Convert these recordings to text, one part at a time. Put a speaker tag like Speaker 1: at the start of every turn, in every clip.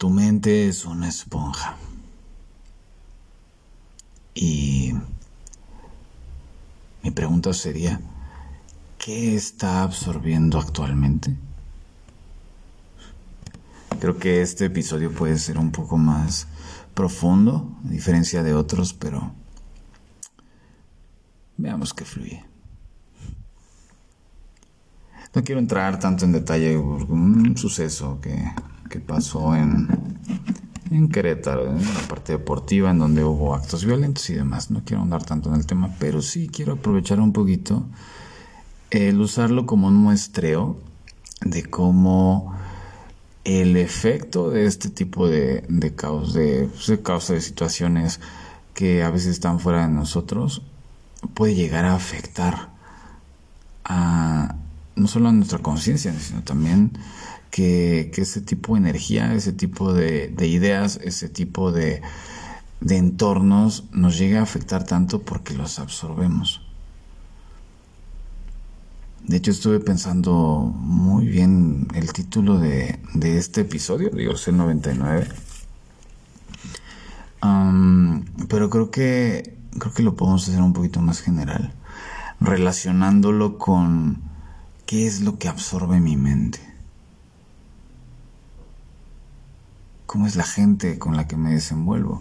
Speaker 1: Tu mente es una esponja. Y mi pregunta sería, ¿qué está absorbiendo actualmente? Creo que este episodio puede ser un poco más profundo, a diferencia de otros, pero veamos que fluye. No quiero entrar tanto en detalle por un suceso que, pasó en, en Querétaro, en la parte deportiva, en donde hubo actos violentos y demás. No quiero andar tanto en el tema, pero sí quiero aprovechar un poquito el usarlo como un muestreo de cómo el efecto de este tipo de, de, caos, de, de causa de situaciones que a veces están fuera de nosotros puede llegar a afectar a, no solo a nuestra conciencia, sino también que, ese tipo de energía, ese tipo de, ideas, ese tipo de, entornos nos llegue a afectar tanto porque los absorbemos. De hecho, estuve pensando muy bien el título de, de este episodio, digo, C99. pero creo que, creo que lo podemos hacer un poquito más general, relacionándolo con ¿Qué es lo que absorbe mi mente? ¿Cómo es la gente con la que me desenvuelvo?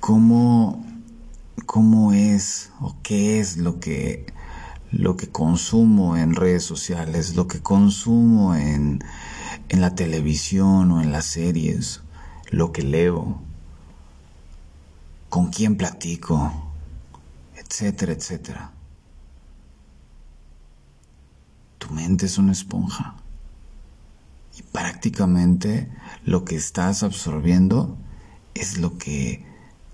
Speaker 1: ¿Cómo, cómo es o qué es lo que, lo que consumo en redes sociales, lo que consumo en, en la televisión o en las series, lo que leo, con quién platico, etcétera, etcétera? Tu mente es una esponja. Y prácticamente lo que estás absorbiendo es lo que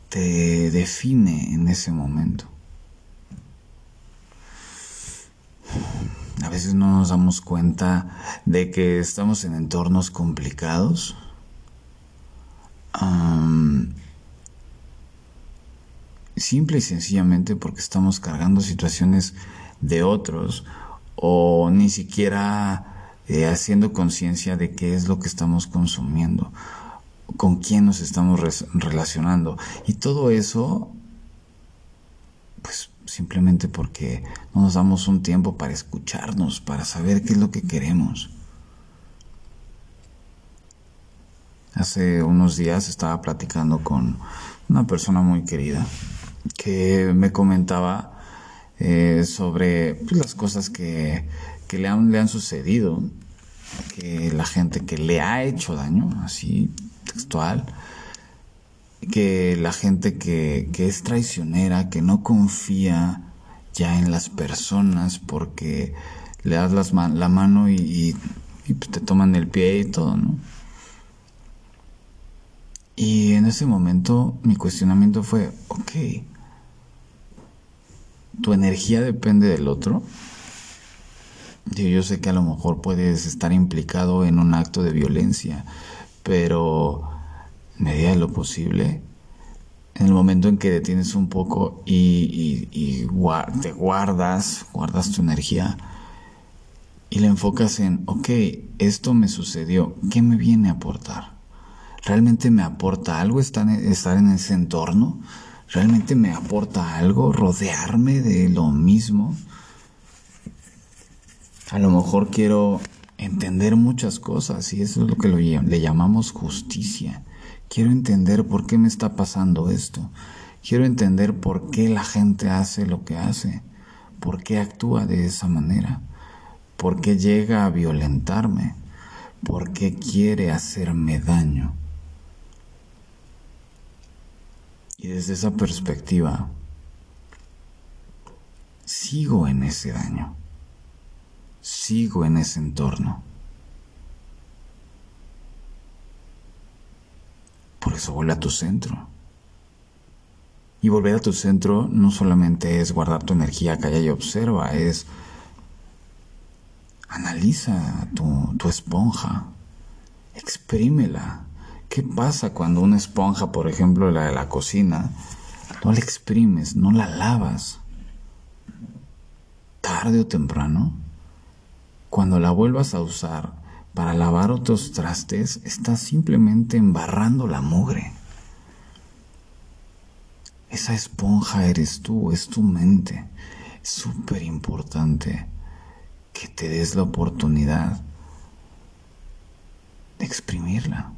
Speaker 1: te define en ese momento. A veces no nos damos cuenta de que estamos en entornos complicados. simple y sencillamente porque estamos cargando situaciones de otros o ni siquiera eh, haciendo conciencia de qué es lo que estamos consumiendo, con quién nos estamos relacionando. Y todo eso, pues simplemente porque no nos damos un tiempo para escucharnos, para saber qué es lo que queremos. Hace unos días estaba platicando con una persona muy querida que me comentaba eh, sobre pues, las cosas que, le, han, le han sucedido, que la gente que le ha hecho daño, así textual, que la gente que, que es traicionera, que no confía ya en las personas porque le das las la mano y, y, pues, te toman el pie y todo, ¿no? Y en ese momento mi cuestionamiento fue, ok, tu energía depende del otro. Yo, sé que a lo mejor puedes estar implicado en un acto de violencia, pero medida de lo posible, en el momento en que detienes un poco y, te guardas, guardas tu energía y le enfocas en, ok, esto me sucedió, ¿qué me viene a aportar? ¿Realmente me aporta algo estar en ese entorno? ¿Realmente me aporta algo rodearme de lo mismo? A lo mejor quiero entender muchas cosas y eso es lo que le llamamos justicia. Quiero entender por qué me está pasando esto. Quiero entender por qué la gente hace lo que hace, por qué actúa de esa manera, por qué llega a violentarme, por qué quiere hacerme daño. Y desde esa perspectiva, sigo en ese daño, sigo en ese entorno. Por eso vuelve a tu centro. Y volver a tu centro no solamente es guardar tu energía, calla y observa, es analiza tu, tu esponja, exprímela, ¿Qué pasa cuando una esponja, por ejemplo, la de la cocina, no la exprimes, no la lavas? Tarde o temprano, cuando la vuelvas a usar para lavar otros trastes, estás simplemente embarrando la mugre. Esa esponja eres tú, es tu mente. Es súper importante que te des la oportunidad de exprimirla.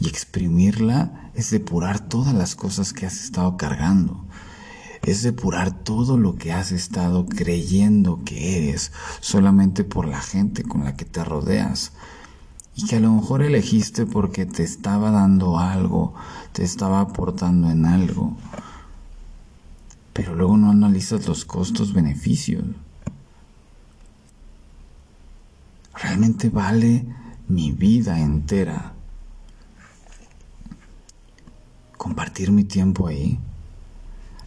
Speaker 1: Y exprimirla es depurar todas las cosas que has estado cargando. Es depurar todo lo que has estado creyendo que eres solamente por la gente con la que te rodeas. Y que a lo mejor elegiste porque te estaba dando algo, te estaba aportando en algo. Pero luego no analizas los costos, beneficios. ¿Realmente vale mi vida entera compartir mi tiempo ahí?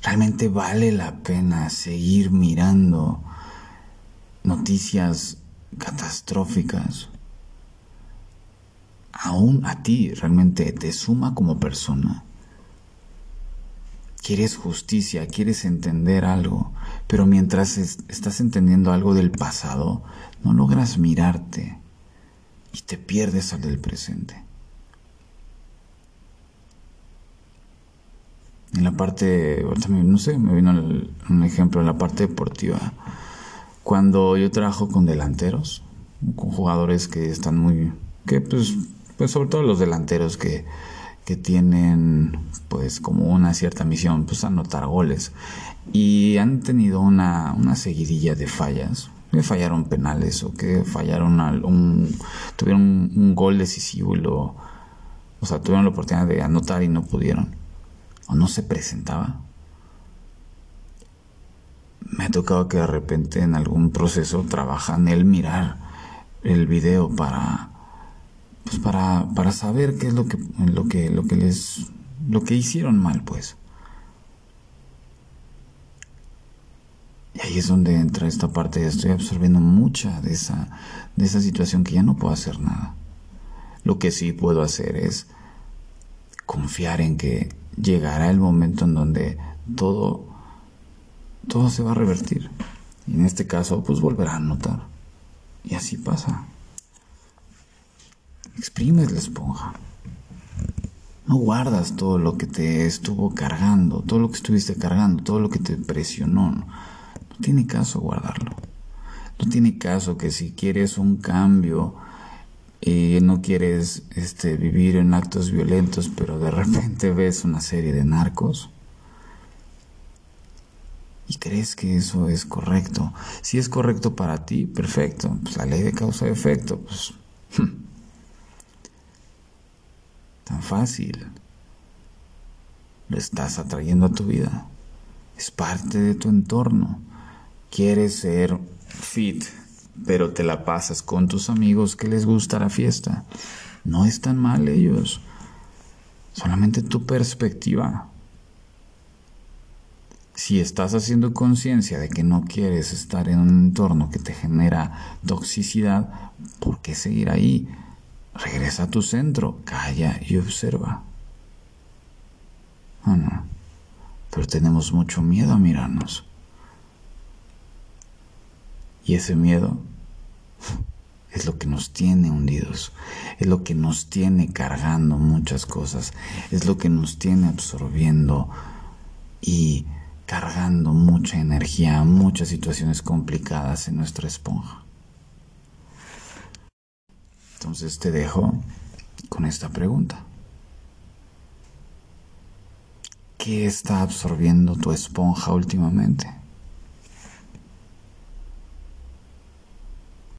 Speaker 1: ¿Realmente vale la pena seguir mirando noticias catastróficas? Aún a ti realmente te suma como persona. Quieres justicia, quieres entender algo, pero mientras estás entendiendo algo del pasado, no logras mirarte y te pierdes al del presente. En la parte, no sé, me vino un ejemplo en la parte deportiva. Cuando yo trabajo con delanteros, con jugadores que están muy, que pues, pues sobre todo los delanteros que, que tienen pues como una cierta misión, pues anotar goles. Y han tenido una, una seguidilla de fallas, que fallaron penales o que fallaron un, tuvieron un, gol decisivo y lo, o sea, tuvieron la oportunidad de anotar y no pudieron o no se presentaba. Me ha tocado que de repente en algún proceso trabajan el mirar el video para pues para, para saber qué es lo que lo que lo que les lo que hicieron mal pues. Y ahí es donde entra esta parte. Estoy absorbiendo mucha de esa de esa situación que ya no puedo hacer nada. Lo que sí puedo hacer es confiar en que llegará el momento en donde todo, todo se va a revertir. Y en este caso, pues volverá a notar. Y así pasa. Exprimes la esponja. No guardas todo lo que te estuvo cargando, todo lo que estuviste cargando, todo lo que te presionó. No, no tiene caso guardarlo. No tiene caso que si quieres un cambio y no quieres este, vivir en actos violentos, pero de repente ves una serie de narcos y crees que eso es correcto. Si es correcto para ti, perfecto. Pues la ley de causa y efecto, pues... Tan fácil. Lo estás atrayendo a tu vida. Es parte de tu entorno. Quieres ser fit, pero te la pasas con tus amigos que les gusta la fiesta. No están mal ellos, solamente tu perspectiva. Si estás haciendo conciencia de que no quieres estar en un entorno que te genera toxicidad, ¿por qué seguir ahí? Regresa a tu centro, calla y observa. Ah. Pero tenemos mucho miedo a mirarnos. Y ese miedo es lo que nos tiene hundidos, es lo que nos tiene cargando muchas cosas, es lo que nos tiene absorbiendo y cargando mucha energía, muchas situaciones complicadas en nuestra esponja. Entonces te dejo con esta pregunta. ¿Qué está absorbiendo tu esponja últimamente?